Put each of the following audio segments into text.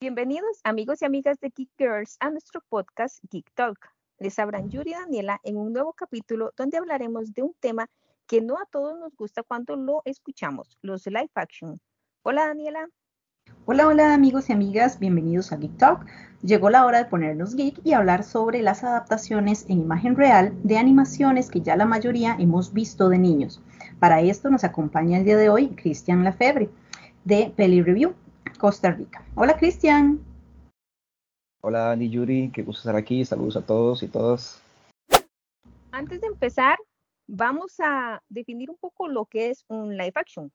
Bienvenidos amigos y amigas de Geek Girls a nuestro podcast Geek Talk. Les hablan Yuri y Daniela en un nuevo capítulo donde hablaremos de un tema que no a todos nos gusta cuando lo escuchamos, los live action. Hola Daniela. Hola, hola amigos y amigas, bienvenidos a Geek Talk. Llegó la hora de ponernos geek y hablar sobre las adaptaciones en imagen real de animaciones que ya la mayoría hemos visto de niños. Para esto nos acompaña el día de hoy Cristian Lafebre de Peli Review, Costa Rica. Hola Cristian. Hola Dani Yuri, qué gusto estar aquí. Saludos a todos y todas. Antes de empezar, vamos a definir un poco lo que es un live action.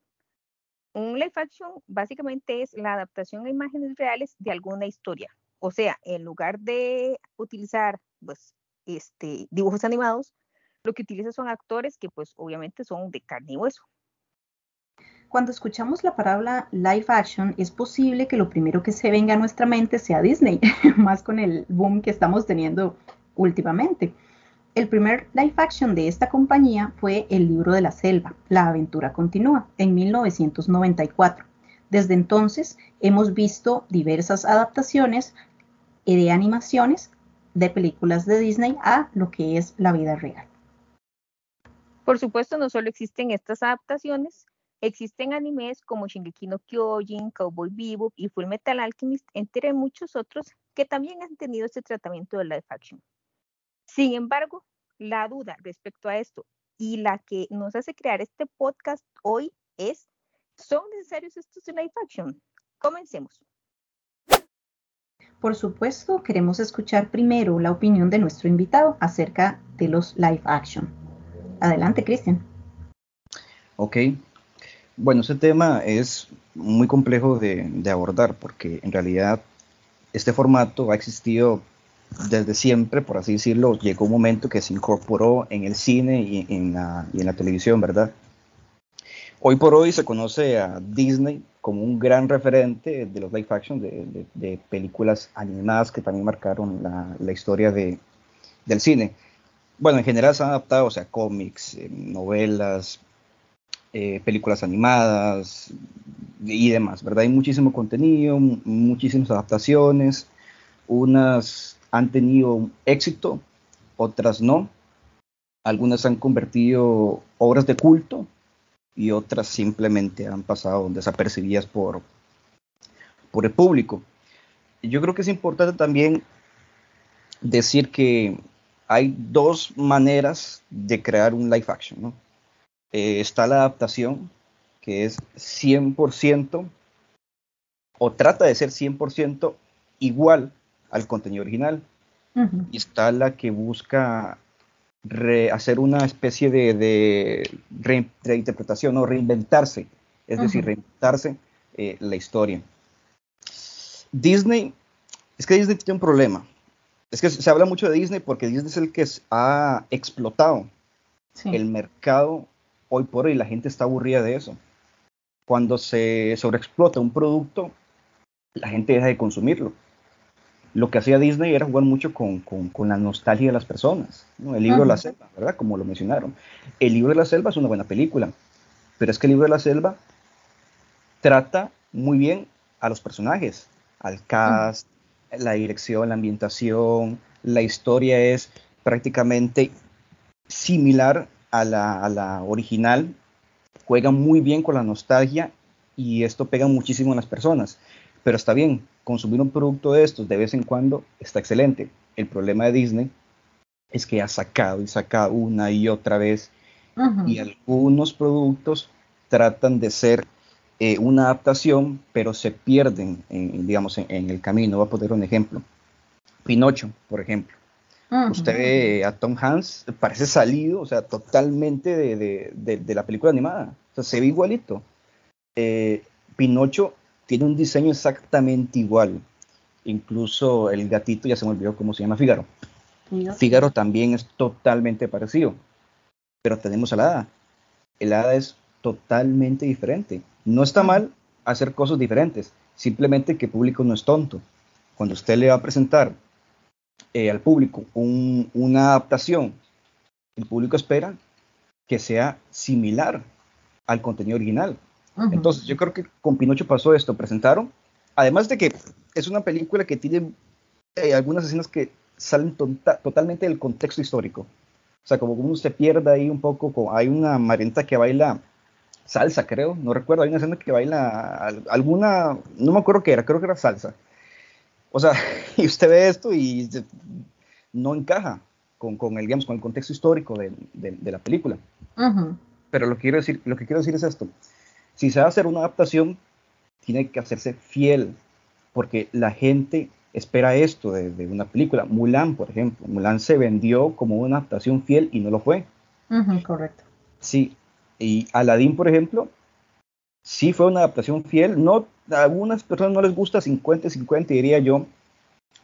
Un live action básicamente es la adaptación a imágenes reales de alguna historia. O sea, en lugar de utilizar pues, este, dibujos animados, lo que utiliza son actores que pues obviamente son de carne y hueso. Cuando escuchamos la palabra live action, es posible que lo primero que se venga a nuestra mente sea Disney, más con el boom que estamos teniendo últimamente. El primer live action de esta compañía fue El libro de la selva, La aventura continúa, en 1994. Desde entonces hemos visto diversas adaptaciones de animaciones de películas de Disney a lo que es la vida real. Por supuesto, no solo existen estas adaptaciones, Existen animes como Shingeki no Kyojin, Cowboy Bebop y Full Metal Alchemist, entre muchos otros que también han tenido este tratamiento de live action. Sin embargo, la duda respecto a esto y la que nos hace crear este podcast hoy es, ¿son necesarios estos live action? Comencemos. Por supuesto, queremos escuchar primero la opinión de nuestro invitado acerca de los live action. Adelante, Cristian. Ok, bueno, ese tema es muy complejo de, abordar porque en realidad este formato ha existido desde siempre, por así decirlo. Llegó un momento que se incorporó en el cine y en la, televisión, ¿verdad? Hoy por hoy se conoce a Disney como un gran referente de los live action, de, películas animadas que también marcaron la, historia del cine. Bueno, en general se han adaptado, o sea, cómics, eh, novelas, eh, películas animadas y demás, ¿verdad? Hay muchísimo contenido, muchísimas adaptaciones, unas han tenido éxito, otras no, algunas han convertido obras de culto y otras simplemente han pasado desapercibidas por, por el público. Yo creo que es importante también decir que hay dos maneras de crear un live action. Eh, está la adaptación, que es 100% o trata de ser 100% igual al contenido original. Y está la que busca hacer una especie de, reinterpretación o reinventarse, es decir, reinventarse eh, la historia. Disney, es que Disney tiene un problema. Es que se habla mucho de Disney porque Disney es el que ha explotado el mercado hoy por hoy la gente está aburrida de eso. Cuando se sobreexplota un producto, la gente deja de consumirlo. Lo que hacía Disney era jugar mucho con, la nostalgia de las personas. El libro de la selva, ¿verdad? Como lo mencionaron. El libro de la selva es una buena película, pero es que el libro de la selva trata muy bien a los personajes, al cast, la dirección, la ambientación, la historia es prácticamente similar a la, original, juega muy bien con la nostalgia y esto pega muchísimo a las personas. Pero está bien, consumir un producto de estos de vez en cuando está excelente. El problema de Disney es que ha sacado y sacado una y otra vez y algunos productos tratan de ser eh, una adaptación, pero se pierden, en, digamos, en, el camino. Voy a poner un ejemplo. Pinocho, por ejemplo. Usted ve a Tom Hanks, parece salido, o sea, totalmente de, la película animada. O sea, se ve igualito. Eh, Pinocho tiene un diseño exactamente igual. Incluso el gatito, ya se me olvidó cómo se llama, Fígaro. Fígaro también es totalmente parecido. Pero tenemos a la hada. El hada es totalmente diferente. No está mal hacer cosas diferentes, simplemente que el público no es tonto. Cuando usted le va a presentar eh, al público una adaptación El público espera que sea similar al contenido original. Entonces, yo creo que con Pinocho pasó esto. Presentaron, además de que es una película que tiene eh, algunas escenas que salen tota-, totalmente del contexto histórico. O sea, como uno se pierde ahí un poco, hay una marenta que baila salsa, creo, no recuerdo, hay una escena que baila alguna, no me acuerdo qué era, creo que era salsa. O sea, y usted ve esto y no encaja con, con el, digamos, con el contexto histórico de, de, la película. Pero lo que, quiero decir, lo que quiero decir es esto, si se va a hacer una adaptación, tiene que hacerse fiel, porque la gente espera esto de, una película. Mulan, por ejemplo. Mulan se vendió como una adaptación fiel y no lo fue. correcto. Sí. Y Aladdin, por ejemplo, sí fue una adaptación fiel. No, a algunas personas no les gusta 50-50, diría yo,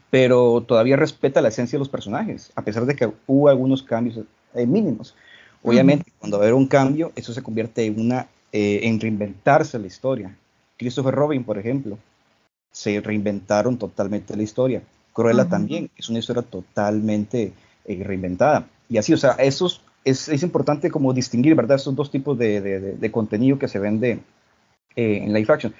pero todavía respeta la esencia de los personajes, a pesar de que hubo algunos cambios eh, mínimos. Obviamente, cuando va a haber un cambio, eso se convierte en una eh, en reinventarse la historia. Christopher Robin, por ejemplo, se reinventaron totalmente la historia. Cruella también es una historia totalmente eh, reinventada. Y así, o sea, eso es, es, importante como distinguir, ¿verdad? Estos dos tipos de, de, contenido que se vende eh, en live action.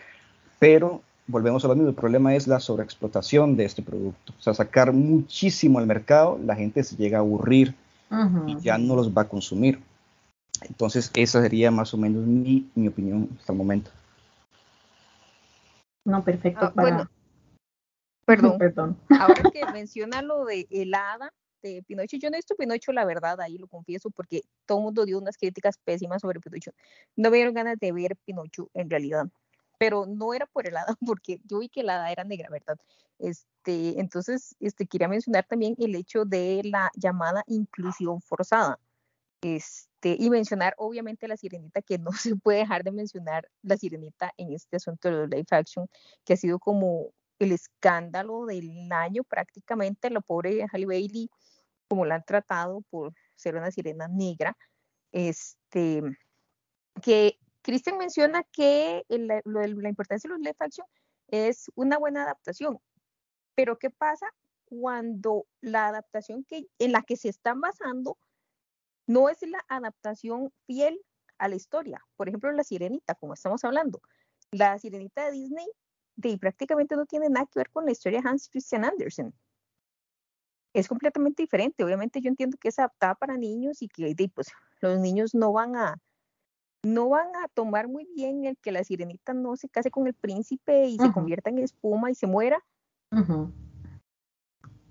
Pero volvemos a lo mismo, el problema es la sobreexplotación de este producto. O sea, sacar muchísimo al mercado, la gente se llega a aburrir y ya no los va a consumir. Entonces, esa sería más o menos mi, mi opinión hasta el momento. No, perfecto. Ah, bueno, perdón. perdón. Ahora que menciona lo de el hada de Pinocho, yo no he visto Pinocho, la verdad, ahí lo confieso, porque todo el mundo dio unas críticas pésimas sobre Pinocho. No me dieron ganas de ver Pinocho en realidad, pero no era por el hada, porque yo vi que el hada era negra, ¿verdad? Este, entonces, este, quería mencionar también el hecho de la llamada inclusión forzada. Este, y mencionar obviamente la sirenita, que no se puede dejar de mencionar la sirenita en este asunto de los live action, que ha sido como el escándalo del año prácticamente, la pobre Halle Bailey, como la han tratado por ser una sirena negra, este, que Christian menciona que la, la importancia de los live action es una buena adaptación, pero ¿qué pasa cuando la adaptación que, en la que se están basando no es la adaptación fiel a la historia. Por ejemplo, la sirenita, como estamos hablando. La sirenita de Disney de, prácticamente no tiene nada que ver con la historia de Hans Christian Andersen. Es completamente diferente. Obviamente yo entiendo que es adaptada para niños y que pues, los niños no van a no van a tomar muy bien el que la sirenita no se case con el príncipe y se convierta en espuma y se muera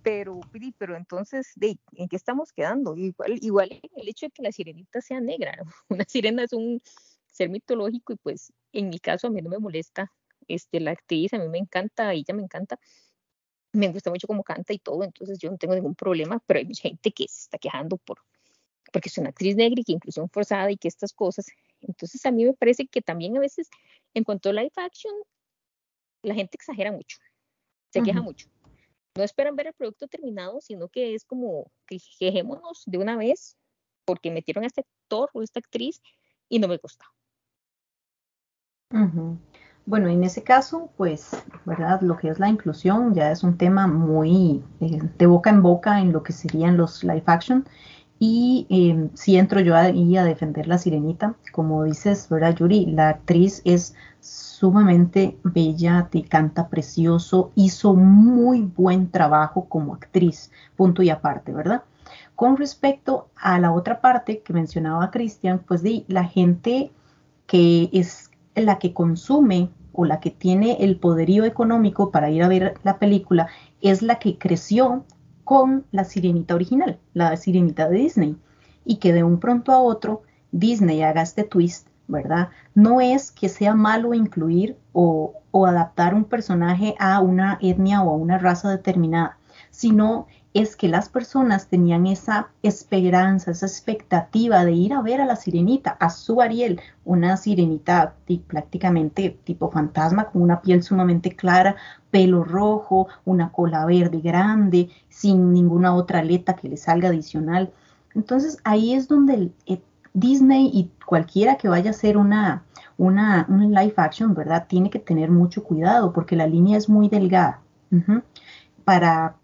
pero, pero entonces, ¿de, ¿en qué estamos quedando? Igual, igual el hecho de que la sirenita sea negra, una sirena es un ser mitológico y pues en mi caso a mí no me molesta este, la actriz, a mí me encanta, ella me encanta, me gusta mucho cómo canta y todo, entonces yo no tengo ningún problema, pero hay mucha gente que se está quejando por porque es una actriz negra y que inclusión forzada y que estas cosas. Entonces a mí me parece que también a veces en cuanto a live action, la gente exagera mucho, se queja mucho no esperan ver el producto terminado, sino que es como que quejémonos de una vez porque metieron a este actor o esta actriz y no me gusta. Bueno, en ese caso, pues, ¿verdad? Lo que es la inclusión ya es un tema muy eh, de boca en boca en lo que serían los live action. Y eh, si entro yo ahí a defender la sirenita, como dices, ¿verdad, Yuri? La actriz es sumamente bella, te canta precioso, hizo muy buen trabajo como actriz, punto y aparte, ¿verdad? Con respecto a la otra parte que mencionaba Cristian, pues la gente que es la que consume o la que tiene el poderío económico para ir a ver la película es la que creció con la sirenita original, la sirenita de Disney, y que de un pronto a otro Disney haga este twist ¿verdad? No es que sea malo incluir o, adaptar un personaje a una etnia o a una raza determinada, sino es que las personas tenían esa esperanza, esa expectativa de ir a ver a la sirenita, a su Ariel, una sirenita prácticamente tipo fantasma, con una piel sumamente clara, pelo rojo, una cola verde grande, sin ninguna otra aleta que le salga adicional. Entonces ahí es donde el, Disney y cualquiera que vaya a hacer una, una, live action, ¿verdad? Tiene que tener mucho cuidado porque la línea es muy delgada. Para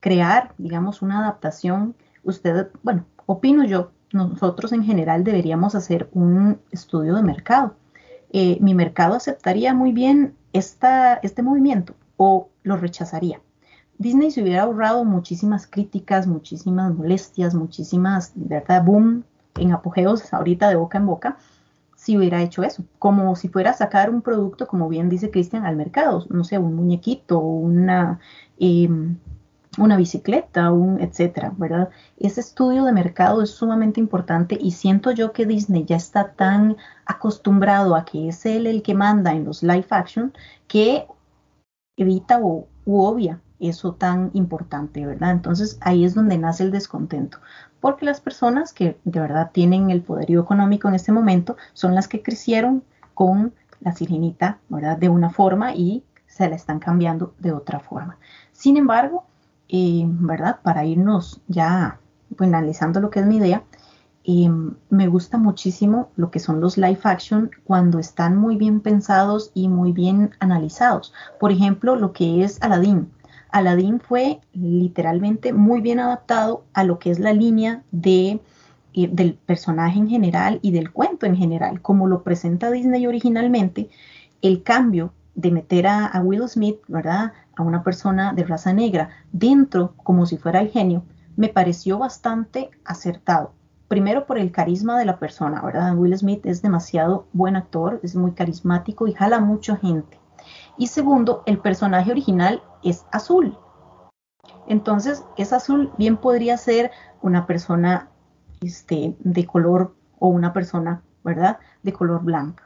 crear, digamos, una adaptación, usted, bueno, opino yo, nosotros en general deberíamos hacer un estudio de mercado. Eh, mi mercado aceptaría muy bien esta, este movimiento o lo rechazaría. Disney se hubiera ahorrado muchísimas críticas, muchísimas molestias, muchísimas, ¿verdad? Boom en apogeos ahorita de boca en boca, si hubiera hecho eso, como si fuera a sacar un producto, como bien dice Cristian, al mercado, no sé, un muñequito, una, em, una bicicleta, un etcétera, ¿verdad? Ese estudio de mercado es sumamente importante y siento yo que Disney ya está tan acostumbrado a que es él el que manda en los live action que evita o obvia eso tan importante, ¿verdad? Entonces ahí es donde nace el descontento, porque las personas que de verdad tienen el poderío económico en este momento son las que crecieron con la sirenita, ¿verdad? De una forma y se la están cambiando de otra forma. Sin embargo, ¿verdad? Para irnos ya pues, analizando lo que es mi idea, eh, me gusta muchísimo lo que son los live action cuando están muy bien pensados y muy bien analizados. Por ejemplo, lo que es Aladdin. Aladdin fue literalmente muy bien adaptado a lo que es la línea de, eh, del personaje en general y del cuento en general. Como lo presenta Disney originalmente, el cambio de meter a, Will Smith, ¿verdad? A una persona de raza negra dentro como si fuera el genio, me pareció bastante acertado. Primero por el carisma de la persona, ¿verdad? Will Smith es demasiado buen actor, es muy carismático y jala mucha gente. Y segundo, el personaje original es azul. Entonces, es azul bien podría ser una persona este, de color o una persona, ¿verdad? De color blanco.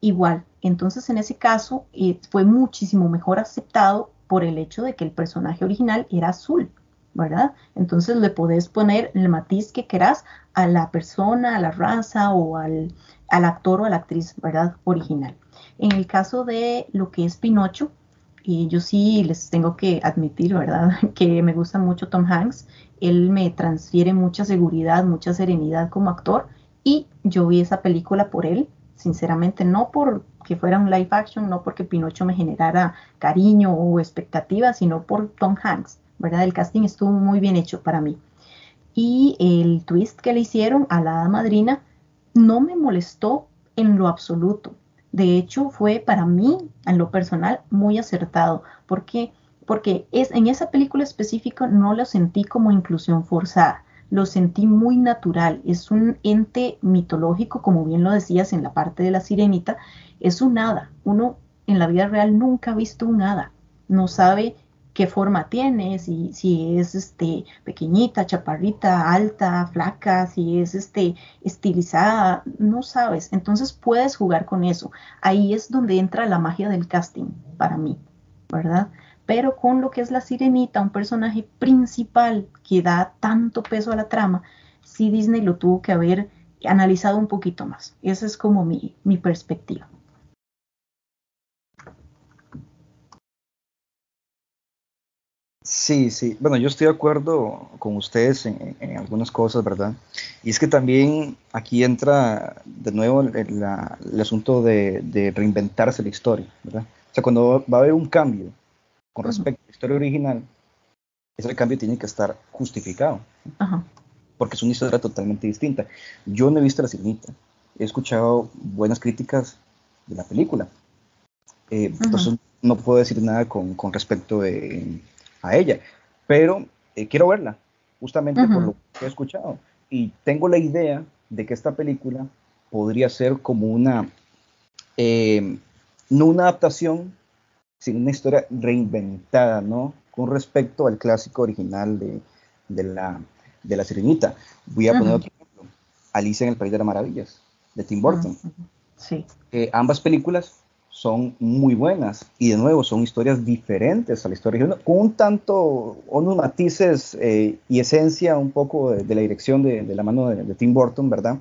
Igual, entonces en ese caso eh, fue muchísimo mejor aceptado por el hecho de que el personaje original era azul, ¿verdad? Entonces le podés poner el matiz que querás a la persona, a la raza o al, actor o a la actriz, ¿verdad? Original. En el caso de lo que es Pinocho, yo sí les tengo que admitir, ¿verdad? Que me gusta mucho Tom Hanks. Él me transfiere mucha seguridad, mucha serenidad como actor. Y yo vi esa película por él, sinceramente, no porque fuera un live action, no porque Pinocho me generara cariño o expectativa, sino por Tom Hanks, ¿verdad? El casting estuvo muy bien hecho para mí. Y el twist que le hicieron a la madrina no me molestó en lo absoluto. De hecho, fue para mí, en lo personal, muy acertado, porque, porque es, en esa película específica no lo sentí como inclusión forzada, lo sentí muy natural, es un ente mitológico, como bien lo decías en la parte de la sirenita, es un hada, uno en la vida real nunca ha visto un hada, no sabe qué forma tiene, si, si es este, pequeñita, chaparrita, alta, flaca, si es este, estilizada, no sabes. Entonces puedes jugar con eso. Ahí es donde entra la magia del casting para mí, ¿verdad? Pero con lo que es la sirenita, un personaje principal que da tanto peso a la trama, sí Disney lo tuvo que haber analizado un poquito más. Esa es como mi, mi perspectiva. Sí, sí. Bueno, yo estoy de acuerdo con ustedes en, algunas cosas, ¿verdad? Y es que también aquí entra de nuevo el, asunto de, reinventarse la historia, ¿verdad? O sea, cuando va a haber un cambio con respecto a la historia original, ese cambio tiene que estar justificado. Porque es una historia totalmente distinta. Yo no he visto La Sirenita. He escuchado buenas críticas de la película. Eh, entonces no puedo decir nada con, con respecto de a ella. Pero eh, quiero verla, justamente por lo que he escuchado. Y tengo la idea de que esta película podría ser como una, eh, no una adaptación, sino una historia reinventada, ¿no? Con respecto al clásico original de, de la, de la Sirenita. Voy a poner otro ejemplo, Alicia en el País de las Maravillas, de Tim Burton. Sí. Eh, ambas películas son muy buenas y de nuevo son historias diferentes a la historia original, con un tanto, unos matices eh, y esencia un poco de, la dirección de, la mano de, Tim Burton, ¿verdad?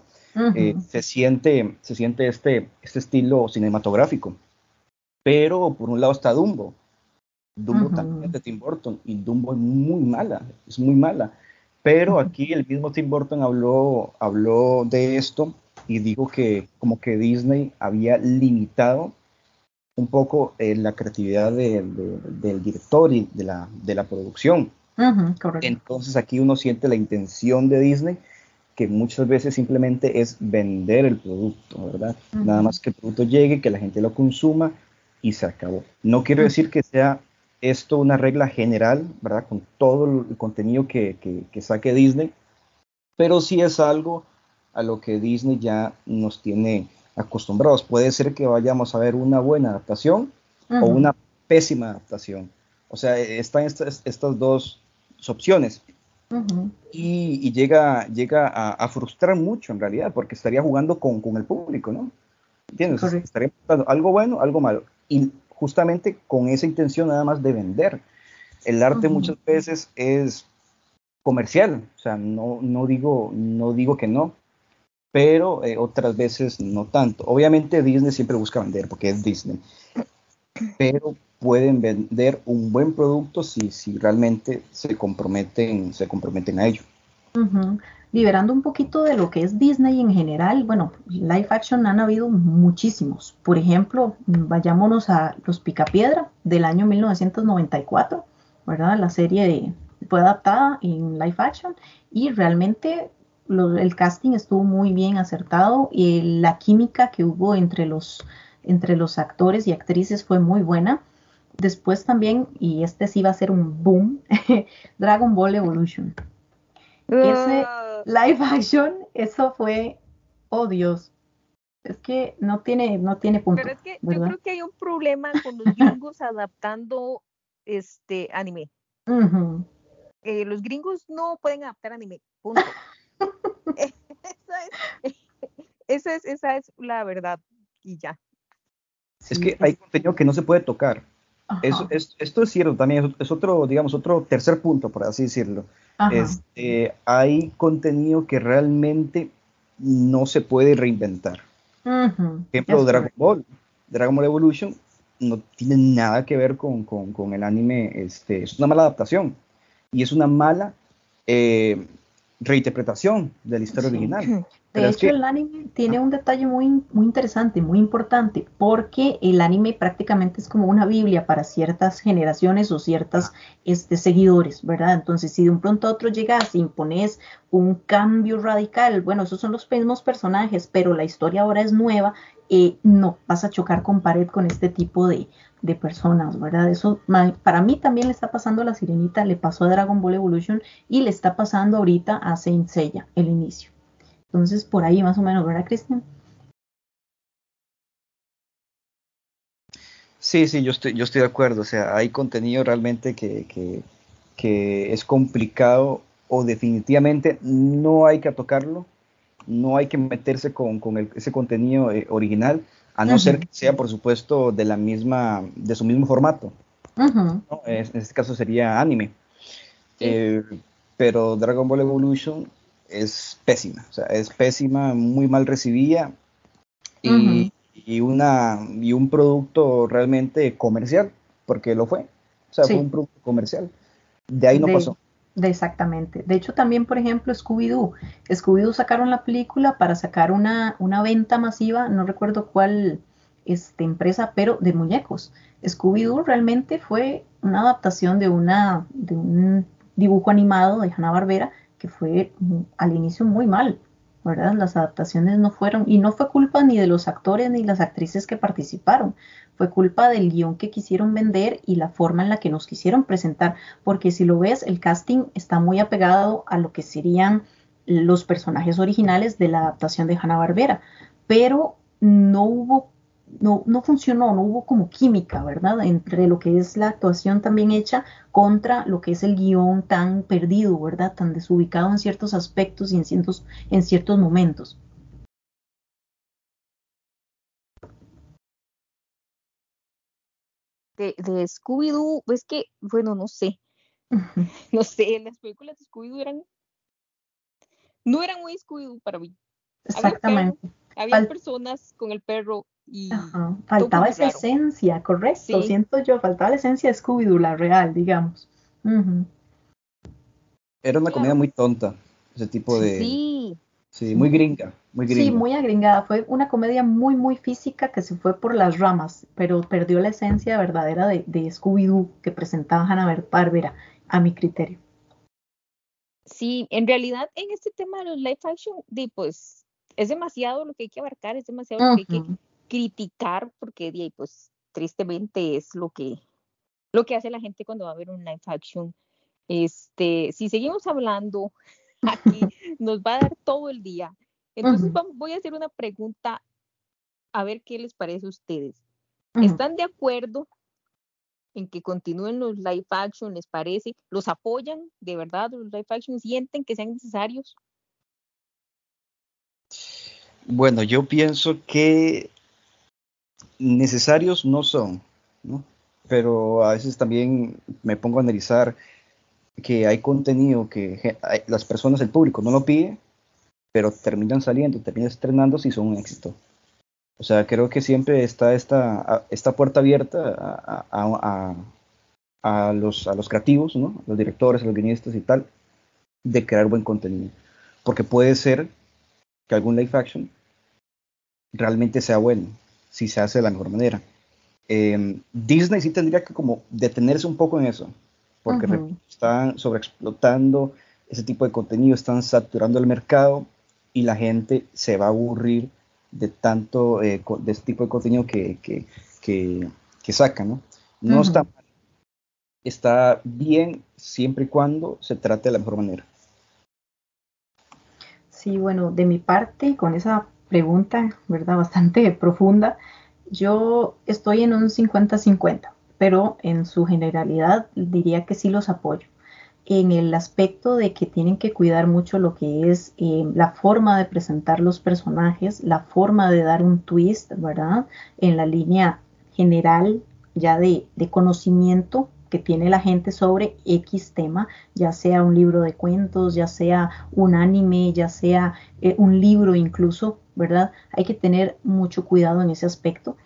Eh, se siente, se siente este, este estilo cinematográfico. Pero por un lado está Dumbo. Dumbo también es de Tim Burton y Dumbo es muy mala, es muy mala. Pero aquí el mismo Tim Burton habló, habló de esto y dijo que como que Disney había limitado un poco eh, la creatividad del director y de la, de la producción. Entonces aquí uno siente la intención de Disney que muchas veces simplemente es vender el producto, ¿verdad? Nada más que el producto llegue, que la gente lo consuma y se acabó. No quiero decir que sea esto una regla general, ¿verdad? Con todo el contenido que, que, saque Disney, pero sí es algo a lo que Disney ya nos tiene acostumbrados. Puede ser que vayamos a ver una buena adaptación o una pésima adaptación. O sea, están estas, estas dos opciones. y, llega, llega a, frustrar mucho en realidad, porque estaría jugando con, con el público, ¿no? ¿Entiendes? Estaría algo bueno, algo malo. Y justamente con esa intención nada más de vender. El arte muchas veces es comercial, o sea, no, no, digo, no digo que no, pero eh, otras veces no tanto. Obviamente Disney siempre busca vender porque es Disney, pero pueden vender un buen producto si, si realmente se comprometen, se comprometen a ello. Liberando un poquito de lo que es Disney en general, bueno, live action han habido muchísimos. Por ejemplo, vayámonos a Los Picapiedra del año 1994, ¿verdad? La serie fue adaptada en live action y realmente el casting estuvo muy bien acertado y la química que hubo entre los, entre los actores y actrices fue muy buena Después también, y este sí va a ser un boom, Dragon Ball Evolution. Ese ah. live action, eso fue, oh Dios, es que no tiene, no tiene punto. Pero es que yo creo que hay un problema con los gringos adaptando este anime. Eh, los gringos no pueden adaptar anime, punto. esa, es, esa, es, esa es la verdad y ya. Es que hay contenido que no se puede tocar esto es cierto también, es, otro, digamos, otro tercer punto, por así decirlo. Este, hay contenido que realmente no se puede reinventar. Ejemplo, Dragon Ball, Dragon Ball Evolution no tiene nada que ver con, el anime, este, es una mala adaptación y es una mala eh, reinterpretación de la historia original. De hecho, el anime tiene un detalle muy, muy interesante, muy importante, porque el anime prácticamente es como una Biblia para ciertas generaciones o ciertas este, seguidores, ¿verdad? Entonces, si de un pronto a otro llegas y impones un cambio radical, bueno, esos son los mismos personajes, pero la historia ahora es nueva, eh, no, vas a chocar con pared con este tipo de, de personas, ¿verdad? Eso para mí también le está pasando a la Sirenita, le pasó a Dragon Ball Evolution y le está pasando ahorita a Saint Seiya, el inicio. Entonces, por ahí más o menos, ¿verdad, Cristian? Sí, sí, yo estoy, yo estoy de acuerdo. O sea, hay contenido realmente que, que, que es complicado o definitivamente no hay que tocarlo, no hay que meterse con, con ese contenido eh, original, a no ser que sea, por supuesto, de la misma, de su mismo formato. En este caso sería anime. Eh, pero Dragon Ball Evolution es pésima, o sea, es pésima, muy mal recibida y, una, y un producto realmente comercial, porque lo fue, o sea, fue un producto comercial. De ahí no pasó. exactamente. De hecho, también, por ejemplo, Scooby-Doo. Scooby-Doo sacaron la película para sacar una, una venta masiva, no recuerdo cuál este, empresa, pero de muñecos. Scooby-Doo realmente fue una adaptación de, una, de un dibujo animado de Hanna-Barbera que fue al inicio muy mal, ¿verdad? Las adaptaciones no fueron, y no fue culpa ni de los actores ni las actrices que participaron, fue culpa del guion que quisieron vender y la forma en la que nos quisieron presentar, porque si lo ves, el casting está muy apegado a lo que serían los personajes originales de la adaptación de Hanna-Barbera, pero no hubo no, no funcionó, no hubo como química, ¿verdad? Entre lo que es la actuación también hecha contra lo que es el guion tan perdido, ¿verdad? Tan desubicado en ciertos aspectos y en ciertos, en ciertos momentos. De, de Scooby-Doo, es que, bueno, no sé. no sé, las películas de Scooby-Doo eran. No eran muy Scooby-Doo para mí. Exactamente. Había, personas con el perro Faltaba esa esencia, correcto. Siento yo, faltaba la esencia de Scooby-Doo, la real, digamos. Era una comida muy tonta, ese tipo de. Sí. Sí, muy gringa, muy gringa. Sí, muy agringada. Fue una comedia muy, muy física que se fue por las ramas, pero perdió la esencia verdadera de, Scooby-Doo que presentaba Hanna Barbera, a mi criterio. Sí, en realidad en este tema de los live action, pues es demasiado lo que hay que abarcar, es demasiado lo que hay que criticar, porque pues tristemente es lo que, lo que hace la gente cuando va a ver un live action. Este, si seguimos hablando aquí, nos va a dar todo el día. Entonces voy a hacer una pregunta a ver qué les parece a ustedes. ¿Están de acuerdo en que continúen los live action? ¿Les parece? ¿Los apoyan de verdad los live action? ¿Sienten que sean necesarios? Bueno, yo pienso que necesarios no son, ¿no? pero a veces también me pongo a analizar que hay contenido que las personas, el público no lo pide, pero terminan saliendo, terminan estrenando si son un éxito. O sea, creo que siempre está esta, esta puerta abierta a, los, a los creativos, ¿no? los directores, a los guionistas y tal, de crear buen contenido. Porque puede ser que algún live action realmente sea bueno, si se hace de la mejor manera. Em, Disney sí tendría que como detenerse un poco en eso, porque están sobreexplotando ese tipo de contenido, están saturando el mercado y la gente se va a aburrir de tanto, eh, de este tipo de contenido que, que, que, sacan, ¿no? No está mal, está bien siempre y cuando se trate de la mejor manera. Sí, bueno, de mi parte, con esa pregunta, ¿verdad? Bastante profunda, yo estoy en un 50-50, pero en su generalidad diría que sí los apoyo en el aspecto de que tienen que cuidar mucho lo que es eh, la forma de presentar los personajes, la forma de dar un twist, ¿verdad? En la línea general ya de, conocimiento que tiene la gente sobre X tema, ya sea un libro de cuentos, ya sea un anime, ya sea eh, un libro incluso, ¿verdad? Hay que tener mucho cuidado en ese aspecto.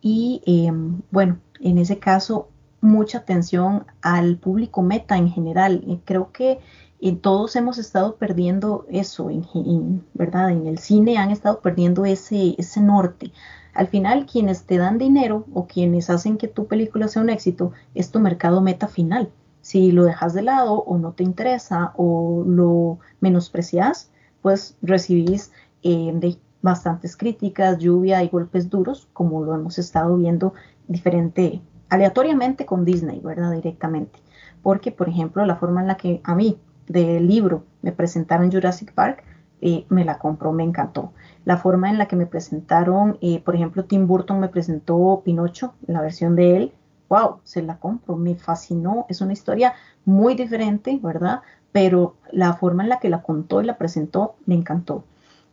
Y em, bueno, en ese caso mucha atención al público meta en general. creo que eh, todos hemos estado perdiendo eso, en, ¿verdad? En el cine han estado perdiendo ese, ese norte. Al final, quienes te dan dinero o quienes hacen que tu película sea un éxito es tu mercado meta final. Si lo dejas de lado o no te interesa o lo menosprecias, pues recibís eh, bastantes críticas, lluvia y golpes duros, como lo hemos estado viendo diferente, aleatoriamente con Disney, ¿verdad? Directamente. Porque, por ejemplo, la forma en la que a mí del libro me presentaron Jurassic Park, eh, me la compró, me encantó. La forma en la que me presentaron, eh, por ejemplo, Tim Burton me presentó Pinocho, la versión de él, wow, se la compro, me fascinó. Es una historia muy diferente, ¿verdad? Pero la forma en la que la contó y la presentó, me encantó.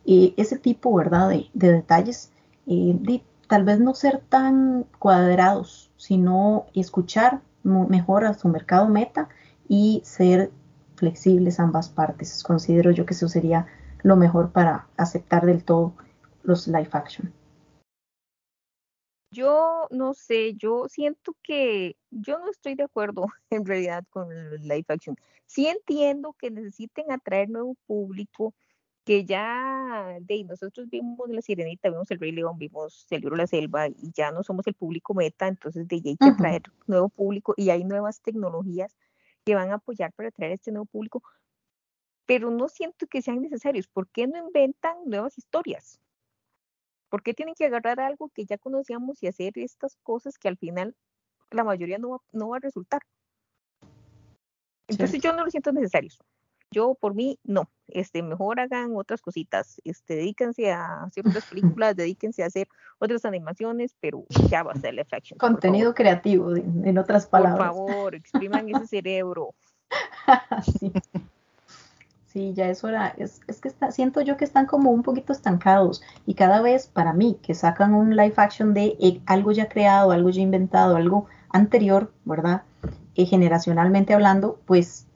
Y ese tipo, ¿verdad? De, detalles, eh, de, tal vez no ser tan cuadrados, sino escuchar mejor a su mercado meta y ser flexibles ambas partes. Considero yo que eso sería lo mejor para aceptar del todo los live action. Yo no sé, yo siento que yo no estoy de acuerdo en realidad con los live action. Sí entiendo que necesiten atraer nuevo público, que ya de nosotros vimos La Sirenita, vimos El Rey León, vimos El Libro de la Selva y ya no somos el público meta, entonces de ahí hay que atraer nuevo público y hay nuevas tecnologías que van a apoyar para atraer este nuevo público, pero no siento que sean necesarios. ¿Por qué no inventan nuevas historias? ¿Por qué tienen que agarrar algo que ya conocíamos y hacer estas cosas que al final la mayoría no va, no va a resultar? Entonces yo no lo siento necesarios yo por mí no, este, mejor hagan otras cositas, este, dedíquense a hacer otras películas, dedíquense a hacer otras animaciones, pero ya va a ser la action. Contenido creativo, en otras palabras. Por favor, expriman ese cerebro. sí. sí. ya es hora, es, es que está, siento yo que están como un poquito estancados y cada vez para mí que sacan un live action de eh, algo ya creado, algo ya inventado, algo anterior, ¿verdad? Eh, generacionalmente hablando, pues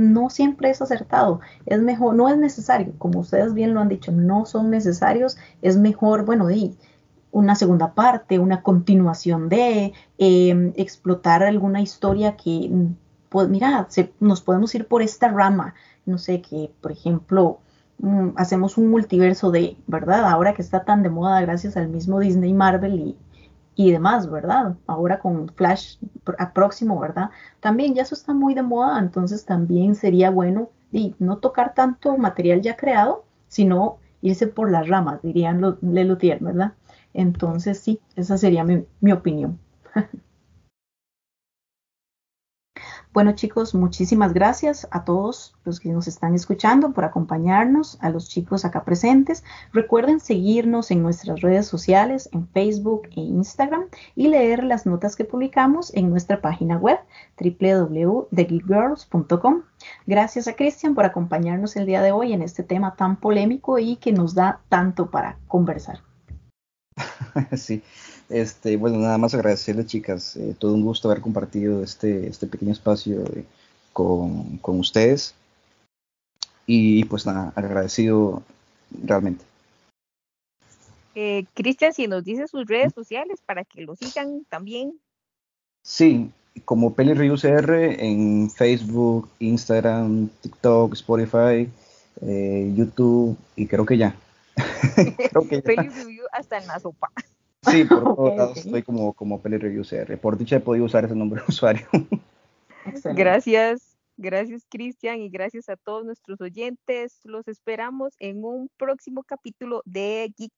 no siempre es acertado. Es mejor, no es necesario, como ustedes bien lo han dicho, no son necesarios. Es mejor, bueno, de una segunda parte, una continuación de, em, explotar alguna historia que, pues mira, nos podemos ir por esta rama. No sé, que por ejemplo, mm, hacemos un multiverso de, ¿verdad? Ahora que está tan de moda gracias al mismo Disney Marvel y y demás, ¿verdad? Ahora con Flash próximo, ¿verdad? También ya eso está muy de moda, entonces también sería bueno y no tocar tanto material ya creado, sino irse por las ramas, dirían Lelutier, ¿verdad? Entonces sí, esa sería mi, mi opinión. Bueno chicos, muchísimas gracias a todos los que nos están escuchando por acompañarnos, a los chicos acá presentes. Recuerden seguirnos en nuestras redes sociales, en Facebook e Instagram y leer las notas que publicamos en nuestra página web www.thegeekgirls.com. Gracias a Cristian por acompañarnos el día de hoy en este tema tan polémico y que nos da tanto para conversar. Sí, este, bueno, nada más agradecerles, chicas. Eh, todo un gusto haber compartido este, este pequeño espacio eh, con, con, ustedes. Y pues nada, agradecido realmente. Eh, Cristian, si nos dice sus redes sociales para que lo sigan también. Sí, como Peli Reviews R en Facebook, Instagram, TikTok, Spotify, YouTube y creo que ya. creo que ya. Peli Review hasta en la sopa. Sí, por todos lados estoy como, como PeliReviewCR. Por dicha he podido usar ese nombre de usuario. Gracias, gracias Cristian y gracias a todos nuestros oyentes. Los esperamos en un próximo capítulo de Geek